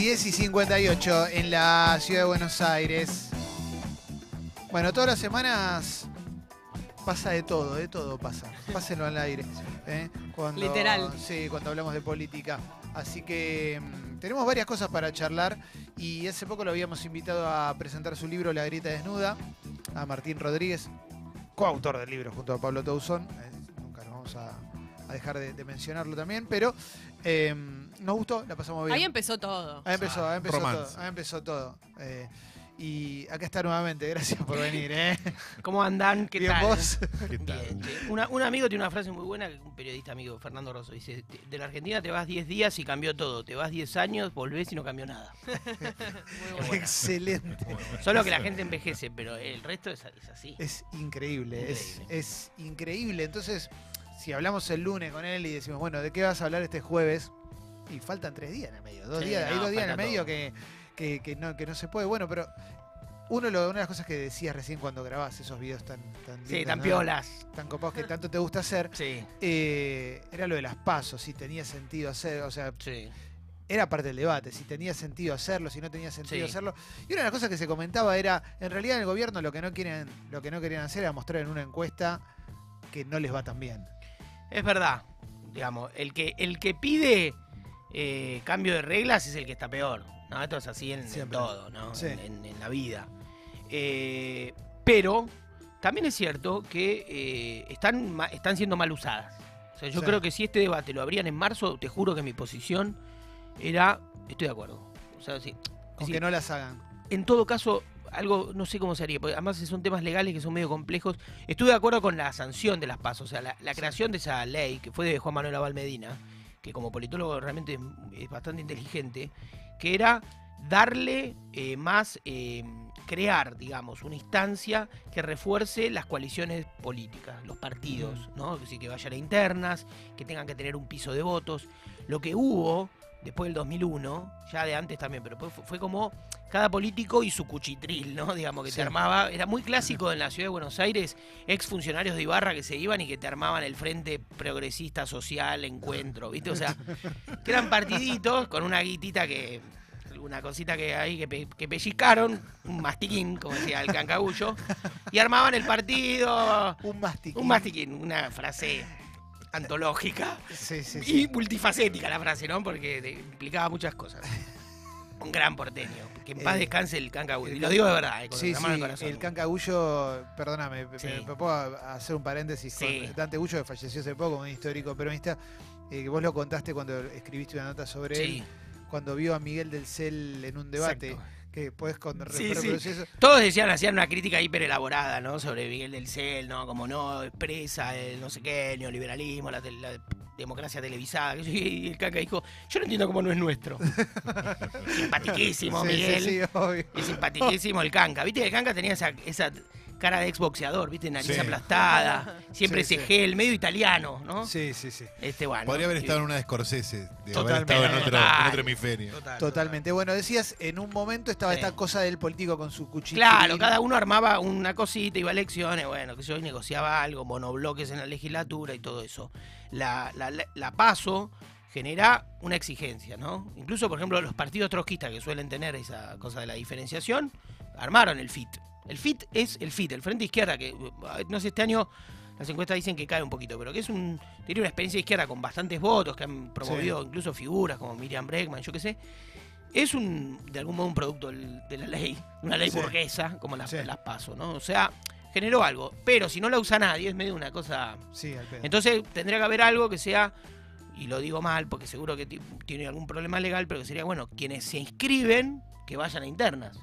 10 y 58 en la ciudad de Buenos Aires. Bueno, todas las semanas pasa de todo, de todo pasa. Pásenlo al aire. ¿eh? Cuando- Literal. Sí, cuando hablamos de política. Así que mm, tenemos varias cosas para charlar y hace poco lo habíamos invitado a presentar su libro La Grieta Desnuda a Martín Rodríguez, coautor del libro junto a Pablo Tauzón. Eh, nunca nos vamos a, a dejar de, de mencionarlo también, pero eh, nos gustó, la pasamos bien. Ahí empezó todo. Ahí empezó, ahí empezó romance. todo. Ahí empezó todo. Eh, y acá está nuevamente, gracias por venir, ¿eh? ¿Cómo andan? ¿Qué Bien, tal? vos. ¿Qué tal? Bien, che. Una- un amigo tiene una frase muy buena, un periodista amigo, Fernando Rosso, dice, "De- la Argentina te vas 10 días y cambió todo, te vas 10 años, volvés y no cambió nada. Muy bueno. Excelente. Solo que la gente envejece, pero el resto es, es así. Es increíble, Es, Increíble. es increíble. Entonces, si hablamos el lunes con él y decimos, bueno, ¿de qué vas a hablar este jueves? Y faltan tres días en el medio. Dos Sí, días, hay no, dos días en el medio que, que, que no, que no se puede. Bueno, pero uno lo- una de las cosas que decías recién cuando grabás esos videos tan, tan Sí, lindos, tan ¿no? piolas. tan copados que tanto te gusta hacer, Sí, eh, era lo de las pasos, si tenía sentido hacer, o sea, sí. era parte del debate, si tenía sentido hacerlo, si no tenía sentido hacerlo. Y una de las cosas que se comentaba era, en realidad en el gobierno lo que no quieren, lo que no querían hacer era mostrar en una encuesta que no les va tan bien. Es verdad, digamos, el que, el que pide eh, cambio de reglas es el que está peor. ¿no? Esto es así en, todo, ¿no? Sí. En, en- la vida. Eh, pero también es cierto que eh, están, están siendo mal usadas. O sea, yo Sí. creo que si este debate lo abrían en marzo, te juro que mi posición era, estoy de acuerdo. O sea, sí. Con Sí. que no las hagan. En todo caso, algo, no sé cómo se haría, porque además son temas legales que son medio complejos. Estuve de acuerdo con la sanción de las pasos, o sea, la, creación de esa ley, que fue de Juan Manuel Abal Medina, que como politólogo realmente es, es bastante inteligente, que era darle eh, más, eh, crear, digamos, una instancia que refuerce las coaliciones políticas, los partidos, ¿no? Es decir, que vayan a internas, que tengan que tener un piso de votos. Lo que hubo después del 2001, ya de antes también, pero fue, fue como cada político y su cuchitril, ¿no? Digamos que Sí. te armaba, era muy clásico en la ciudad de Buenos Aires, ex funcionarios de Ibarra que se iban y que te armaban el Frente Progresista Social Encuentro, ¿viste? O sea, que eran partiditos con una guitita que una cosita que ahí que, pe- que pellizcaron, un mastiquín, como decía el cancagullo, y armaban el partido, Un mastic. un mastiquín, una frase antológica. Sí, sí, Y multifacética la frase, ¿no? Porque implicaba muchas cosas. Un gran porteño. Que en paz Eh, descanse el cancagüey. el Y lo digo de verdad, eh, con Sí, la mano sí, en el corazón. el cancagullo, perdóname, me- me, puedo hacer un paréntesis con Dante Gullo, que falleció hace poco, un histórico peronista, eh, que vos lo contaste cuando escribiste una nota sobre él, cuando vio a Miguel del Cel en un debate, exacto. Que podés con Sí, eso. Todos decían, hacían una crítica hiper elaborada, ¿no? Sobre Miguel del Cel, ¿no? Como no expresa el no sé qué, el neoliberalismo, la, democracia televisada. Y el caca dijo, yo no entiendo cómo no es nuestro. Simpatiquísimo, Sí, sí, Miguel. sí, obvio. Es simpatiquísimo el canca. ¿Viste que el canca tenía esa, esa cara de exboxeador, ¿viste? Nariz Sí. aplastada, siempre Sí, ese sí. gel, medio italiano, ¿no? Sí, sí, sí. Este, bueno. Podría haber y- estado en una de Scorsese, de haber Totalmente. estado en otro, en otro hemisferio. Total, Totalmente. Bueno, decías, en un momento estaba Sí. esta cosa del político con su cuchillo. Claro, cada uno armaba una cosita, iba a elecciones, bueno, que yo y negociaba algo, monobloques en la legislatura y todo eso. La, la, la- la paso genera una exigencia, ¿no? Incluso, por ejemplo, los partidos trotskistas que suelen tener esa cosa de la diferenciación, armaron el FIT. El FIT es el FIT, el Frente Izquierda, que no sé, este año las encuestas dicen que cae un poquito, pero que es un tiene una experiencia de izquierda con bastantes votos, que han promovido incluso figuras como Miriam Bregman, yo qué sé. Es un, de algún modo, un producto de la ley, una ley Sí. burguesa, como las, Sí. las paso, ¿no? O sea, generó algo, pero si no la usa nadie, es medio una cosa. Sí, al pedo. Entonces tendría que haber algo que sea, y lo digo mal porque seguro que ti- tiene algún problema legal, pero que sería, bueno, quienes se inscriben, que vayan a internas.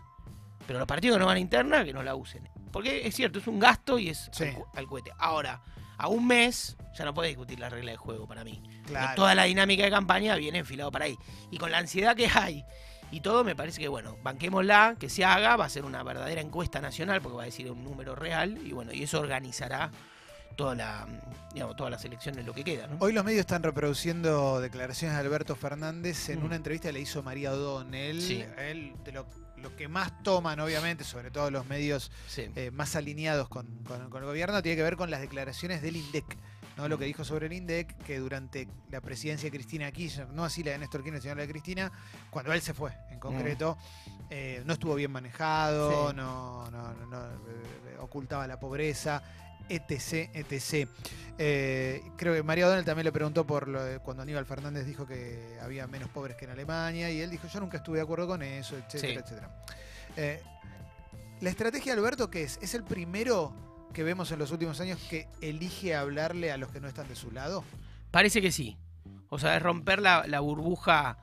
Pero los partidos que no van a internas, que no la usen. Porque es cierto, es un gasto y es Sí. al, cu- al cohete. Ahora, a un mes ya no puede discutir la regla de juego para mí. Claro. Toda la dinámica de campaña viene enfilado para ahí. Y con la ansiedad que hay y todo, me parece que, bueno, banquémosla, que se haga, va a ser una verdadera encuesta nacional, porque va a decir un número real, y bueno, y eso organizará toda la, digamos, todas las elecciones, lo que queda, ¿no? Hoy los medios están reproduciendo declaraciones de Alberto Fernández en Mm. una entrevista que le hizo María O'Donnell. Sí. Él, de lo, lo que más toman, obviamente, sobre todo los medios Sí. eh, más alineados con, con- con el gobierno, tiene que ver con las declaraciones del INDEC. ¿no? Lo que dijo sobre el INDEC, que durante la presidencia de Cristina Kirchner, no así la de Néstor Kirchner, sino la de Cristina, cuando él se fue, en concreto, eh, no estuvo bien manejado, Sí. no, no- no- no, eh, ocultaba la pobreza, etc, etc. Eh, creo que María Donald también le preguntó por lo de cuando Aníbal Fernández dijo que había menos pobres que en Alemania, y él dijo, yo nunca estuve de acuerdo con eso, etcétera, Sí. etcétera. Eh, la estrategia de Alberto, ¿qué es? ¿Es el primero que vemos en los últimos años que elige hablarle a los que no están de su lado? Parece que sí. O sea, es romper la, la burbuja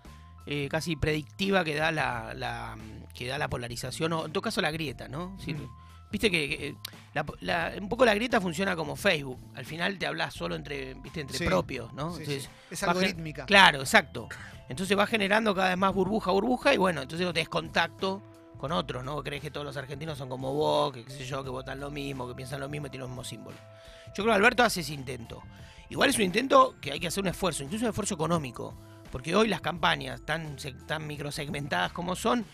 eh, casi predictiva que da la, la- que da la polarización, o en todo caso la grieta, ¿no? Mm. Viste que, que la- la- un poco la grieta funciona como Facebook. Al final te hablas solo entre, ¿viste? entre Sí. propios, ¿no? Sí, Entonces, sí. Es algorítmica. Claro, exacto. Entonces va generando cada vez más burbuja, burbuja, y bueno, entonces no tenés contacto con otros, ¿no? Crees que todos los argentinos son como vos, que qué sé yo, que votan lo mismo, que piensan lo mismo y tienen los mismos símbolos. Yo creo que Alberto hace ese intento. Igual es un intento que hay que hacer un esfuerzo, incluso un esfuerzo económico. Porque hoy las campañas, tan, tan microsegmentadas como son,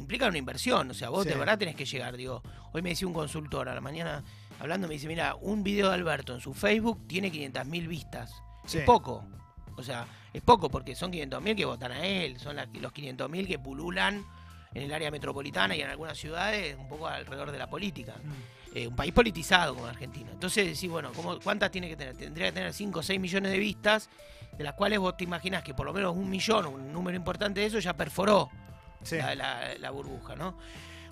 implican una inversión. O sea, vos Sí. de verdad tenés que llegar. Digo, hoy me decía un consultor a la mañana hablando, me dice, mira, un video de Alberto en su Facebook tiene 500.000 vistas. Sí. Es poco. O sea, es poco porque son 500.000 que votan a él, son la- los 500.000 que pululan en el área metropolitana y en algunas ciudades un poco alrededor de la política. Mm. Eh, un país politizado como Argentina. Entonces decís, bueno, ¿cómo, ¿cuántas tiene que tener? Tendría que tener 5 o 6 millones de vistas, de las cuales vos te imaginás que por lo menos un millón, un número importante de eso, ya perforó Sí. la, la- la burbuja, ¿no?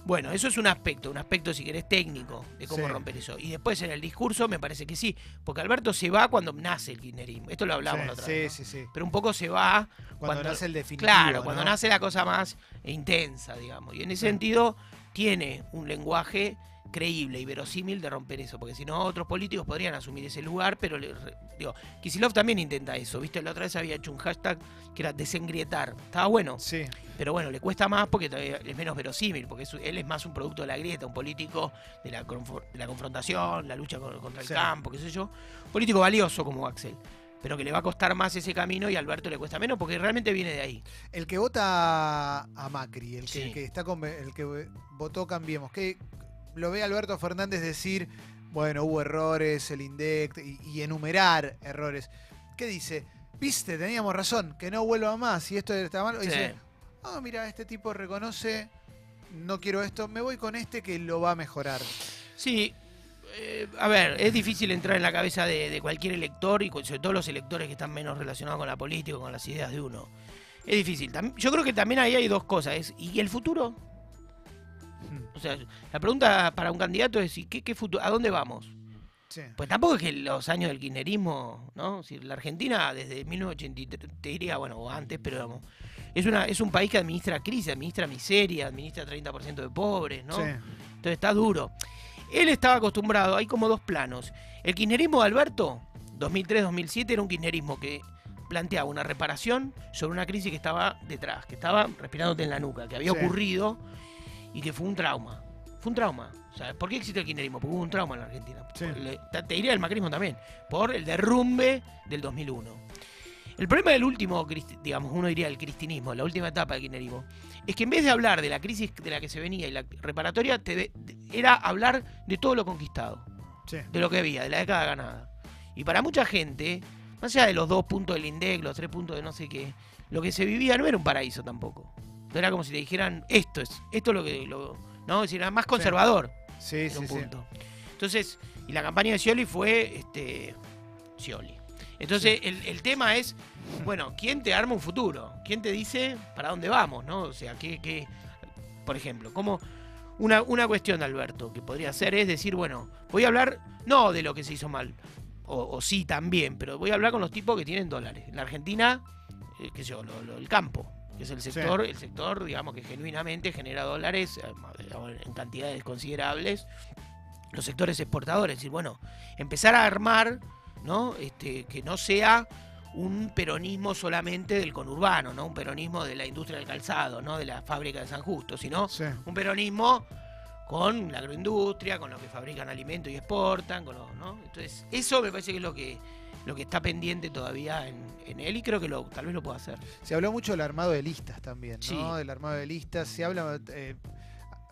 Bueno, eso es un aspecto, un aspecto, si querés, técnico de cómo Sí. romper eso. Y después en el discurso me parece que sí, porque Alberto se va cuando nace el kirchnerismo. Esto lo hablamos Sí, la otra sí, vez. ¿no? sí, sí. Pero un poco se va Cuando, Cuando- nace el definitivo. Claro, cuando ¿no? nace la cosa más intensa, digamos. Y en ese Sí. sentido tiene un lenguaje creíble y verosímil de romper eso, porque si no otros políticos podrían asumir ese lugar, pero digo, Kisilov también intenta eso, ¿viste? La otra vez había hecho un hashtag que era desengrietar. Estaba bueno, Sí, pero bueno, le cuesta más porque es menos verosímil, porque es- él es más un producto de la grieta, un político de la, confro- de la confrontación, la lucha con- contra el Sí. campo, qué sé yo. Político valioso como Axel, pero que le va a costar más ese camino y a Alberto le cuesta menos porque realmente viene de ahí. El que vota a Macri, el que, Sí. el que está con, el que votó Cambiemos, que lo ve Alberto Fernández decir, bueno, hubo errores, el INDEC, y, y enumerar errores. ¿Qué dice? Viste, teníamos razón, que no vuelva más, y esto está mal. Y Sí. dice, ah, mira, este tipo reconoce, no quiero esto, me voy con este que lo va a mejorar. Sí, eh, a ver, es difícil entrar en la cabeza de, de cualquier elector y sobre todo los electores que están menos relacionados con la política, con las ideas de uno. Es difícil. Yo creo que también ahí hay dos cosas. ¿Y el futuro? O sea, la pregunta para un candidato es ¿y qué, qué futuro? ¿A dónde vamos? Sí. Pues tampoco es que los años del kirchnerismo, ¿no? Si la Argentina desde 1983, te diría, bueno, o antes, pero vamos, es, una, es un país que administra crisis, administra miseria, administra 30% de pobres, ¿no? Sí. Entonces está duro. Él estaba acostumbrado, hay como dos planos. El kirchnerismo de Alberto, 2003-2007, era un kirchnerismo que planteaba una reparación sobre una crisis que estaba detrás, que estaba respirándote en la nuca, que había Sí. ocurrido y que fue un trauma. Fue un trauma. O sea, ¿por qué existe el kirchnerismo? Porque hubo un trauma en la Argentina. Sí. Le- te diría el macrismo también, por el derrumbe del 2001. El problema del último, digamos, uno diría el cristinismo, la última etapa del kirchnerismo, es que en vez de hablar de la crisis de la que se venía y la reparatoria, te de- era hablar de todo lo conquistado, Sí. de lo que había, de la década ganada. Y para mucha gente, más allá de los dos puntos del INDEC, los tres puntos de no sé qué, lo que se vivía no era un paraíso tampoco. Era como si te dijeran, esto es, esto es lo que, lo, ¿no? Es decir, era más conservador Sí, sí, un sí. punto. Entonces, y la campaña de Scioli fue este Scioli. Entonces, el, el tema es, bueno, ¿quién te arma un futuro? ¿Quién te dice para dónde vamos? ¿no? O sea, que, que por ejemplo, como una, una cuestión, Alberto, que podría ser es decir, bueno, voy a hablar no de lo que se hizo mal, o, o sí también, pero voy a hablar con los tipos que tienen dólares. En la Argentina, eh, qué sé yo, lo- lo- el campo, que es el Sí. sector, el sector, digamos, que genuinamente genera dólares eh, en cantidades considerables. Los sectores exportadores, es decir, bueno, empezar a armar, ¿no? Este, que no sea un peronismo solamente del conurbano, ¿no? Un peronismo de la industria del calzado, ¿no? De la fábrica de San Justo, sino Sí. un peronismo con la agroindustria, con lo que fabrican alimentos y exportan, con lo- ¿no? Entonces, eso me parece que es lo que lo que está pendiente todavía en, en él y creo que lo, tal vez lo pueda hacer. Se habló mucho del armado de listas también, ¿no? Sí. Del armado de listas. Se habla. eh,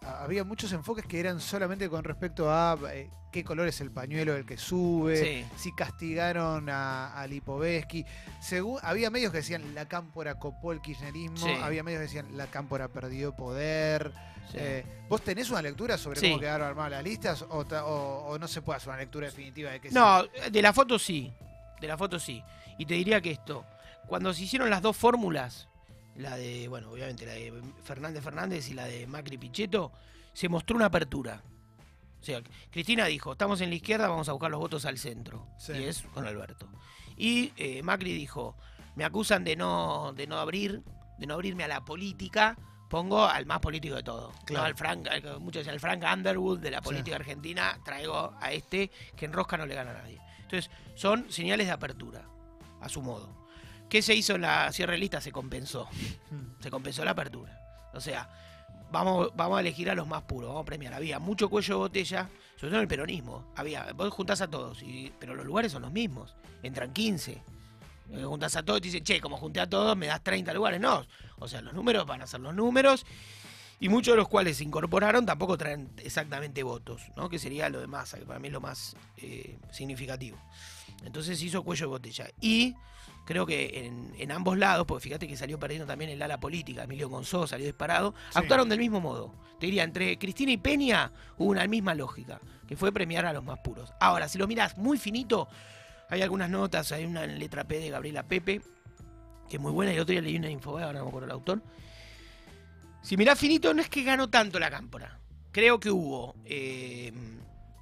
había muchos enfoques que eran solamente con respecto a eh, qué color es el pañuelo del que sube, Sí. si castigaron a, a Lipovetsky. Según, había medios que decían la cámpora copó el kirchnerismo, Sí. había medios que decían la cámpora perdió poder. Sí. Eh, ¿Vos tenés una lectura sobre cómo quedaron armadas las listas o, o- o no se puede hacer una lectura definitiva de que No, de la foto sí. De la foto sí. Y te diría que esto, cuando se hicieron las dos fórmulas, la de, bueno, obviamente la de Fernández Fernández y la de Macri Pichetto, se mostró una apertura. O sea, Cristina dijo, estamos en la izquierda, vamos a buscar los votos al centro. Sí. Y es con Alberto. Y eh, Macri dijo, me acusan de no, de no abrir, de no abrirme a la política, pongo al más político de todos. Claro. Al Frank, al- muchos dicen al Frank Underwood de la Sí. política argentina, traigo a este que en rosca no le gana a nadie. Entonces, son señales de apertura, a su modo. ¿Qué se hizo en la cierre de lista? Se compensó. Se compensó la apertura. O sea, vamos, vamos a elegir a los más puros, vamos a premiar. Había mucho cuello de botella, sobre todo en el peronismo. Había, vos juntás a todos, y- pero los lugares son los mismos. Entran 15. Eh, Juntás a todos y te dicen, che, como junté a todos, me das 30 lugares. No. O sea, los números van a ser los números. Y muchos de los cuales se incorporaron tampoco traen exactamente votos, ¿no? Que sería lo de masa, que para mí es lo más eh, significativo. Entonces hizo cuello de botella. Y creo que en, en ambos lados, porque fíjate que salió perdiendo también el ala política, Emilio Gonzó salió disparado, Sí. actuaron del mismo modo. Te diría, entre Cristina y Peña hubo una misma lógica, que fue premiar a los más puros. Ahora, si lo miras muy finito, hay algunas notas, hay una en letra P de Gabriela Pepe, que es muy buena, y otro día leí una info, ahora no me acuerdo el autor. Si mirás finito, no es que ganó tanto la cámpora. Creo que hubo. eh,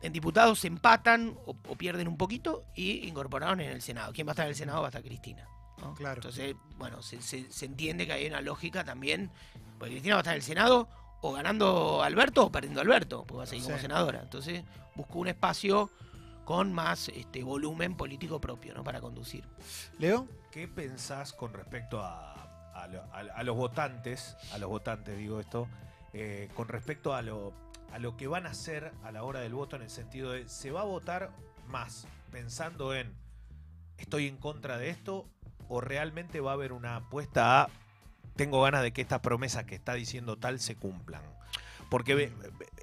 en diputados se empatan o, o pierden un poquito y incorporaron en el Senado. ¿Quién va a estar en el Senado? Va a estar Cristina. ¿no? Claro. Entonces, bueno, se, se- se entiende que hay una lógica también. Porque Cristina va a estar en el Senado o ganando Alberto o perdiendo Alberto, porque va a seguir como senadora. Entonces, buscó un espacio con más este, volumen político propio, ¿no? Para conducir. Leo. ¿Qué pensás con respecto a, a lo- a- a los votantes, a los votantes digo esto, eh, con respecto a lo, a lo que van a hacer a la hora del voto en el sentido de, ¿se va a votar más pensando en estoy en contra de esto o realmente va a haber una apuesta a tengo ganas de que estas promesas que está diciendo tal se cumplan? Porque ve-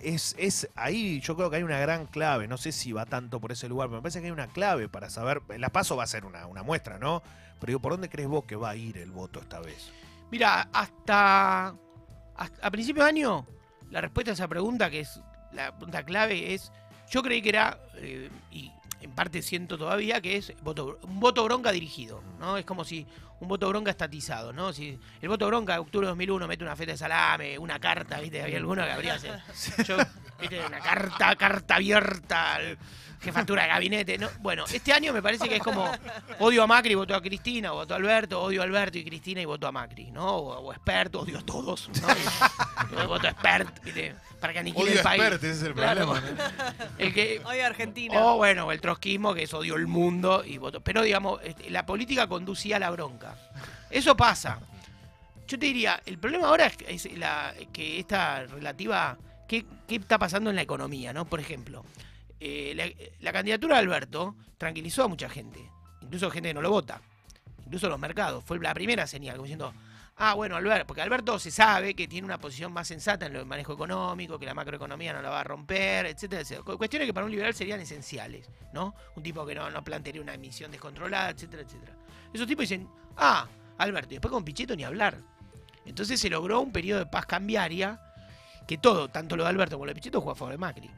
es, es ahí yo creo que hay una gran clave, no sé si va tanto por ese lugar, pero me parece que hay una clave para saber, la paso va a ser una, una muestra, ¿no? Pero digo, ¿por dónde crees vos que va a ir el voto esta vez? Mira, hasta, hasta a principio de año, la respuesta a esa pregunta, que es la pregunta clave, es, yo creí que era, eh, y en parte siento todavía, que es voto, un voto bronca dirigido, ¿no? Es como si un voto bronca estatizado, ¿no? Si el voto bronca de octubre de 2001 mete una feta de salame, una carta, ¿viste? Había alguno que habría yo, ¿viste? Una carta, carta abierta, al jefatura de gabinete, ¿no? Bueno, este año me parece que es como odio a Macri y voto a Cristina, o voto a Alberto, odio a Alberto y Cristina y voto a Macri, ¿no? O, o experto, odio a todos, ¿no? Y- y voto a expert, ¿viste? Para que aniquile el país. ese es el Claro. El que, Hoy Argentina. o bueno, el trotskismo, que es odio el mundo y voto. Pero digamos, este, la política conducía a la bronca. Eso pasa. Yo te diría, el problema ahora es, que- es la, que esta relativa. ¿Qué, ¿Qué está pasando en la economía, no? Por ejemplo, eh, la, candidatura de Alberto tranquilizó a mucha gente. Incluso gente que no lo vota. Incluso los mercados. Fue la primera señal, como diciendo. Ah, bueno, Alberto, porque Alberto se sabe que tiene una posición más sensata en el manejo económico, que la macroeconomía no la va a romper, etcétera, etcétera. Cu- Cuestiones que para un liberal serían esenciales, ¿no? Un tipo que no, no plantearía una emisión descontrolada, etcétera, etcétera. Esos tipos dicen, ah, Alberto, y después con Pichetto ni hablar. Entonces se logró un periodo de paz cambiaria que todo, tanto lo de Alberto como lo de Pichetto, juega a favor de Macri.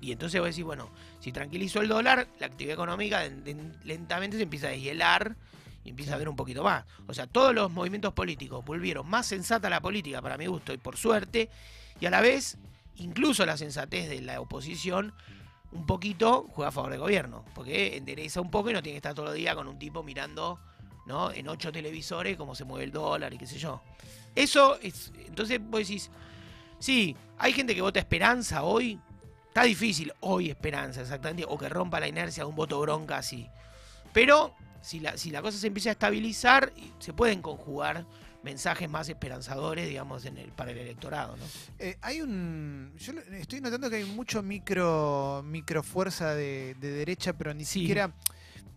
Y entonces vos decís, bueno, si tranquilizó el dólar, la actividad económica en- en- lentamente se empieza a deshielar y empieza a ver un poquito más. O sea, todos los movimientos políticos volvieron más sensata la política, para mi gusto, y por suerte, y a la vez, incluso la sensatez de la oposición, un poquito juega a favor del gobierno, porque endereza un poco y no tiene que estar todo el día con un tipo mirando ¿no? en ocho televisores cómo se mueve el dólar y qué sé yo. Eso es, entonces vos decís, sí, hay gente que vota esperanza hoy, está difícil hoy esperanza exactamente, o que rompa la inercia de un voto bronca así. Pero si la, si la cosa se empieza a estabilizar, se pueden conjugar mensajes más esperanzadores, digamos, en el, para el electorado, ¿no? Eh, hay un. Yo estoy notando que hay mucho micro, micro fuerza de, de derecha, pero ni Sí. siquiera.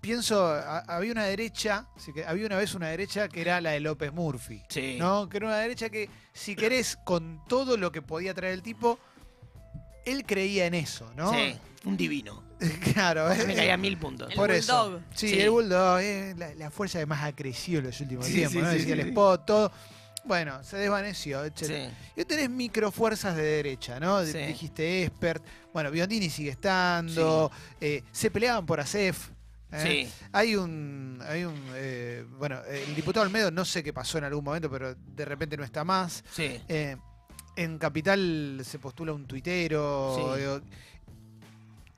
Pienso, a- había una derecha, que había una vez una derecha que era la de López Murphy. Sí. ¿no? Que era una derecha que, si querés, con todo lo que podía traer el tipo, él creía en eso, ¿no? Sí, un divino. claro. Me eh, caía mil puntos. El por eso. bulldog. Sí, Sí. el bulldog, eh, la, la fuerza que más ha crecido en los últimos Sí, tiempos, sí, ¿no? sí, Decía sí, el spot, todo. Bueno, se desvaneció. etc. Sí. Y tenés microfuerzas de derecha, ¿no? Dijiste expert. Bueno, Biondini sigue estando. eh, se peleaban por ASEF. ¿Eh? Sí. Hay un. Hay un eh, bueno, el diputado Olmedo no sé qué pasó en algún momento, pero de repente no está más. Sí. Eh, en Capital se postula un tuitero. Sí. digo,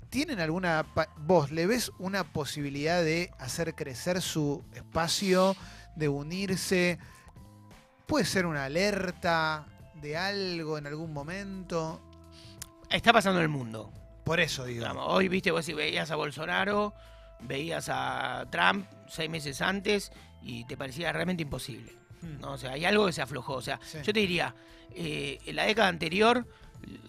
¿Tienen alguna. ¿Vos le ves una posibilidad de hacer crecer su espacio, de unirse? ¿Puede ser una alerta de algo en algún momento? Está pasando en el mundo. Por eso digo. Digamos, hoy, viste, vos si veías a Bolsonaro, veías a Trump seis meses antes y te parecía realmente imposible. Hmm. ¿no? O sea, hay algo que se aflojó. O sea, Sí. yo te diría, eh, en la década anterior,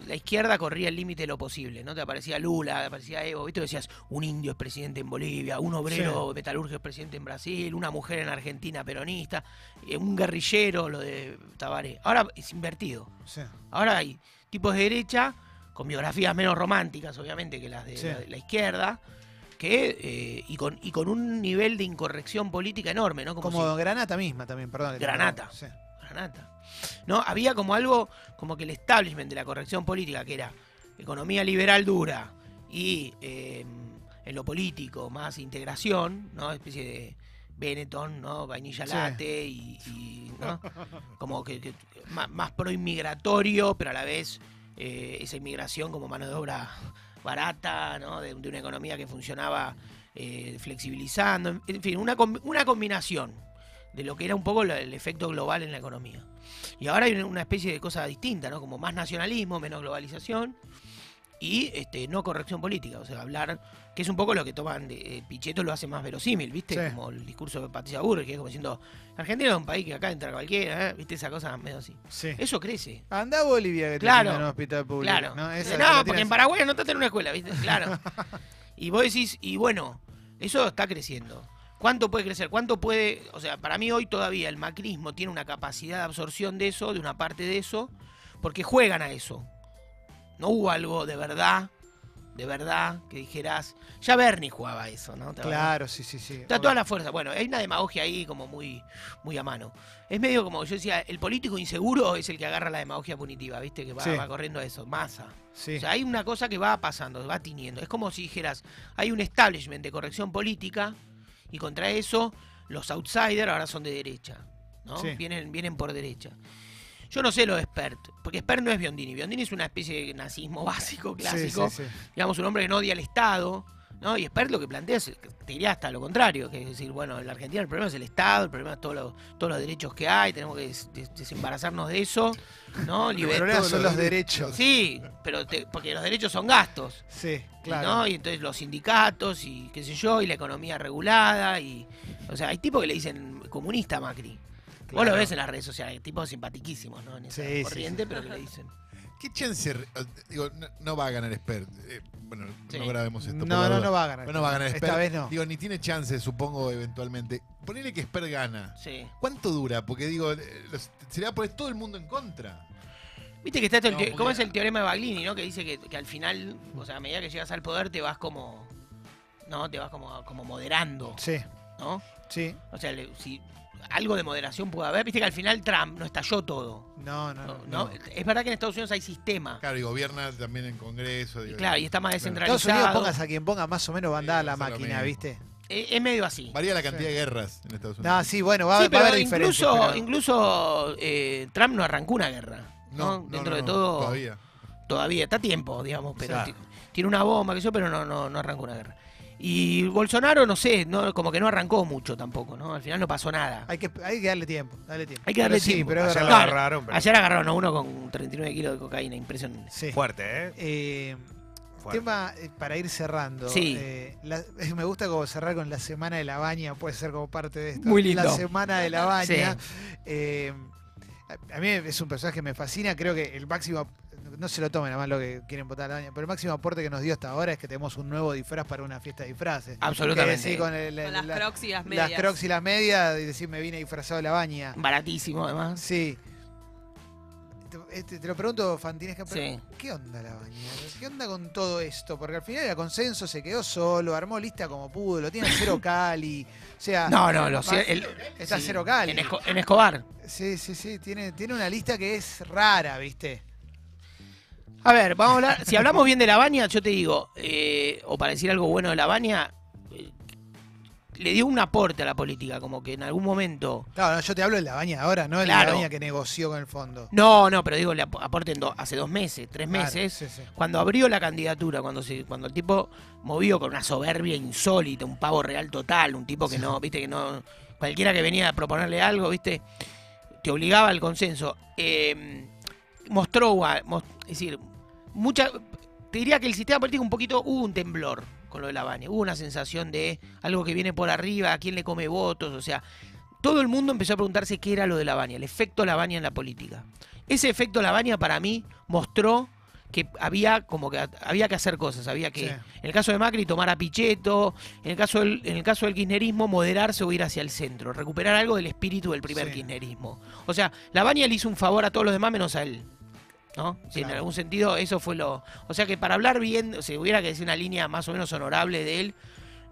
la izquierda corría el límite de lo posible, ¿no? Te aparecía Lula, te aparecía Evo, ¿viste? Decías, un indio es presidente en Bolivia, un obrero metalúrgico es presidente en Brasil, una mujer en Argentina peronista, eh, un guerrillero, lo de Tabaré. Ahora es invertido. Sí. Ahora hay tipos de derecha, con biografías menos románticas, obviamente, que las de, Sí. la, de la izquierda, que eh, y, con, y con un nivel de incorrección política enorme, ¿no? Como, Como si- Granata misma también, perdón. Granata. Sí. Granata. ¿No? Había como algo, como que el establishment de la corrección política, que era economía liberal dura y eh, en lo político más integración, ¿no? Especie de Benetton, ¿no? Vainilla Sí. latte y, y, ¿no? Como que, que más, más pro inmigratorio, pero a la vez eh, esa inmigración como mano de obra barata, ¿no? De, una economía que funcionaba eh, flexibilizando, en- fin, una, una combinación de lo que era un poco el efecto global en la economía. Y ahora hay una especie de cosa distinta, ¿no? Como más nacionalismo, menos globalización y este, no corrección política. O sea, hablar, que es un poco lo que toman, de, eh, Pichetto lo hace más verosímil, ¿viste? Sí. Como el discurso de Patricia Burr, que es como diciendo, Argentina es un país que acá entra cualquiera, ¿eh? ¿viste? Esa cosa medio así. Sí. Eso crece. Anda a Bolivia que Claro. te en un hospital público. Claro. No, No, Esa que la porque en Paraguay no estás en una escuela, ¿viste? Claro. y vos decís, y bueno, eso está creciendo. ¿Cuánto puede crecer? ¿Cuánto puede.? O sea, para mí hoy todavía el macrismo tiene una capacidad de absorción de eso, de una parte de eso, porque juegan a eso. No hubo algo de verdad, de verdad, que dijeras. Ya Bernie jugaba eso, ¿no? Claro, sí, sí, sí. Está toda la fuerza. Bueno, hay una demagogia ahí como muy, muy a mano. Es medio como yo decía, el político inseguro es el que agarra la demagogia punitiva, ¿viste? Que va, Sí. va corriendo a eso. Masa. Sí. O sea, hay una cosa que va pasando, va tiniendo. Es como si dijeras, hay un establishment de corrección política y contra eso los outsiders ahora son de derecha. ¿no? Sí. Vienen, vienen por derecha. Yo no sé lo de Spert, porque Spert no es Biondini. Biondini es una especie de nazismo básico, clásico. sí, sí. Digamos, un hombre que no odia al Estado. ¿no? Y Spert lo que plantea es, te diría hasta lo contrario, que es decir, bueno, en la Argentina el problema es el Estado, el problema es todos los, todos los derechos que hay, tenemos que des- des- desembarazarnos de eso, ¿no? El problema son los los derechos. Sí, pero te- porque los derechos son gastos. Sí, claro. ¿no? Y entonces los sindicatos y qué sé yo, y la economía regulada. y O sea, hay tipos que le dicen comunista a Macri. Vos Claro. lo ves en las redes sociales, tipos simpatiquísimos, ¿no? En esa Sí, corriente, sí. pero que le dicen. ¿Qué chance? re- Digo, no, no va a ganar Spert. Eh, bueno, Sí. no grabemos esto. No, no, no va a ganar. No va a ganar Esta Spert. vez no. Digo, ni tiene chance, supongo, eventualmente. Ponele que Spert gana. Sí. ¿Cuánto dura? Porque digo, eh, los- se le va a poner todo el mundo en contra. Viste que está esto, No, ¿cómo es el teorema de Baglini, no? Que dice que, que al final, o sea, a medida que llegas al poder te vas como, ¿no? Te vas como, como moderando, Sí, ¿no? sí. O sea, le- si algo de moderación puede haber, viste que al final Trump no estalló todo, No, no, ¿no? no. ¿no? Es verdad que en Estados Unidos hay sistema, Claro, y gobierna también en Congreso. y digo, claro, y está más claro. descentralizado. Estados Unidos pongas a quien ponga más o menos va a andar Sí, la máquina. ¿viste? Es, es medio así. Varía la cantidad Sí. de guerras en Estados Unidos. No, sí, bueno, va, Sí, va a haber diferencias. incluso, pero- incluso eh, Trump no arrancó una guerra. ¿no? no, no, Dentro no, de todo, Todavía. todavía está a tiempo, digamos, pero tiene una bomba, que yo, pero no, no, no arrancó una guerra. Y Bolsonaro, no sé, no, como que no arrancó mucho tampoco, ¿no? Al final no pasó nada. Hay que, hay que darle tiempo, darle tiempo. Hay que darle Pero sí, tiempo. pero Ayer No, agarraron, pero Ayer agarraron a uno con 39 kilos de cocaína, impresionante. Sí. fuerte, ¿eh? Eh, Fuerte. tema eh, para ir cerrando. Sí. eh, la- me gusta como cerrar con la semana de la baña, puede ser como parte de esto. Muy lindo. La semana de la baña. Sí. Eh, A a mí es un personaje que me fascina. Creo que el máximo. No se lo tomen a mal lo que quieren votar a la baña, pero el máximo aporte que nos dio hasta ahora es que tenemos un nuevo disfraz para una fiesta de disfraces. Absolutamente. Que sí, con, el- Con las la- crocs y las las medias. crocs y las medias, y decir me vine disfrazado de la baña. Baratísimo, además. Sí. Te, este, te lo pregunto, Fantinesca, pero Sí. ¿qué onda la baña? ¿Qué onda con todo esto? Porque al final era consenso, se quedó solo, armó lista como pudo, lo tiene en cero Cali. O sea, No, no, lo el- está sí, cero Cali. En, Esco- en Escobar. Sí, sí, sí, tiene, tiene una lista que es rara, ¿viste? A ver, vamos a hablar. Si hablamos bien de la baña, yo te digo, eh, o para decir algo bueno de la baña, eh, le dio un aporte a la política, como que en algún momento. Claro, no, yo te hablo de la baña ahora, no de Claro. la baña que negoció con el fondo. No, no, pero digo, le ap- aporte en do- hace dos meses, tres Claro, meses. sí, sí. Cuando abrió la candidatura, cuando se, cuando el tipo movió con una soberbia insólita, un pavo real total, un tipo que no, viste, que no. Cualquiera que venía a proponerle algo, viste, te obligaba al consenso. Eh, mostró, es decir, mucha. Te diría que el sistema político un poquito hubo un temblor con lo de la baña. Hubo una sensación de algo que viene por arriba, a quién le come votos, o sea. Todo el mundo empezó a preguntarse qué era lo de la baña, el efecto la baña en la política. Ese efecto la baña para mí mostró que había como que había que hacer cosas, había que Sí. en el caso de Macri tomar a Pichetto, en el caso del, en el caso del kirchnerismo moderarse o ir hacia el centro, recuperar algo del espíritu del primer Sí. kirchnerismo. O sea, la baña le hizo un favor a todos los demás menos a él. ¿No? Si en algún sentido eso fue lo. O sea que para hablar bien, si hubiera que decir una línea más o menos honorable de él,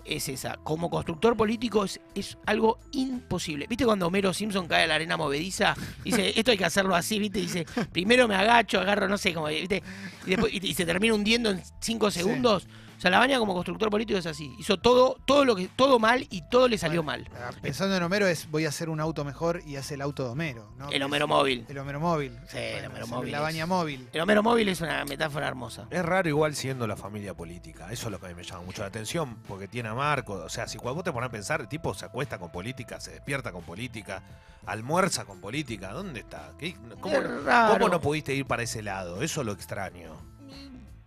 es esa. Como constructor político es, es algo imposible. ¿Viste cuando Homero Simpson cae a la arena movediza? Dice, esto hay que hacerlo así, ¿viste? Dice, primero me agacho, agarro, no sé cómo, ¿viste? Y, después, y, y se termina hundiendo en cinco segundos. Sea, la baña como constructor político es así. Hizo todo, todo lo que, todo mal y todo le salió mal. Ah, Pensando en Homero es voy a hacer un auto mejor y hace el auto de Homero, ¿no? El Homero móvil. El Homero móvil. Sí, el Homero móvil La es- baña móvil. El Homero móvil es una metáfora hermosa. Es raro igual siendo la familia política. Eso es lo que a mí me llama mucho la atención, porque tiene a Marco. O sea, si cuando vos te pones a pensar, el tipo se acuesta con política, se despierta con política, almuerza con política. ¿Dónde está? ¿Qué- ¿Cómo, Es raro. cómo no pudiste ir para ese lado? Eso lo extraño.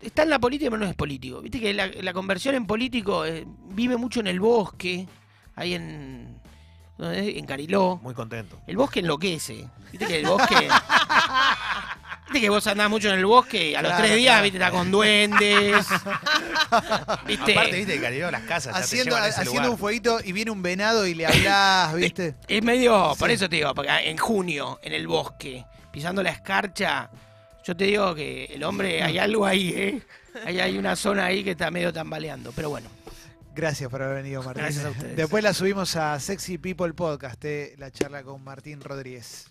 Está en la política, pero no es político. Viste que la, la conversión en político eh, vive mucho en el bosque, ahí en, ¿dónde es? en Cariló. Muy contento. El bosque enloquece. Viste que el bosque. Viste que vos andás mucho en el bosque, a los Claro, tres días, claro. viste, está con duendes. viste. Aparte, viste, Caribe las casas ya te Haciendo, llevan a ese haciendo lugar. un fueguito y viene un venado y le hablas, ¿viste? Es medio, por eso te digo, porque en junio, en el bosque, pisando la escarcha, yo te digo que el hombre, hay algo ahí, ¿eh? Hay, hay una zona ahí que está medio tambaleando, pero bueno. Gracias por haber venido, Martín. Gracias a ustedes. Después la subimos a Sexy People Podcast, eh, la charla con Martín Rodríguez.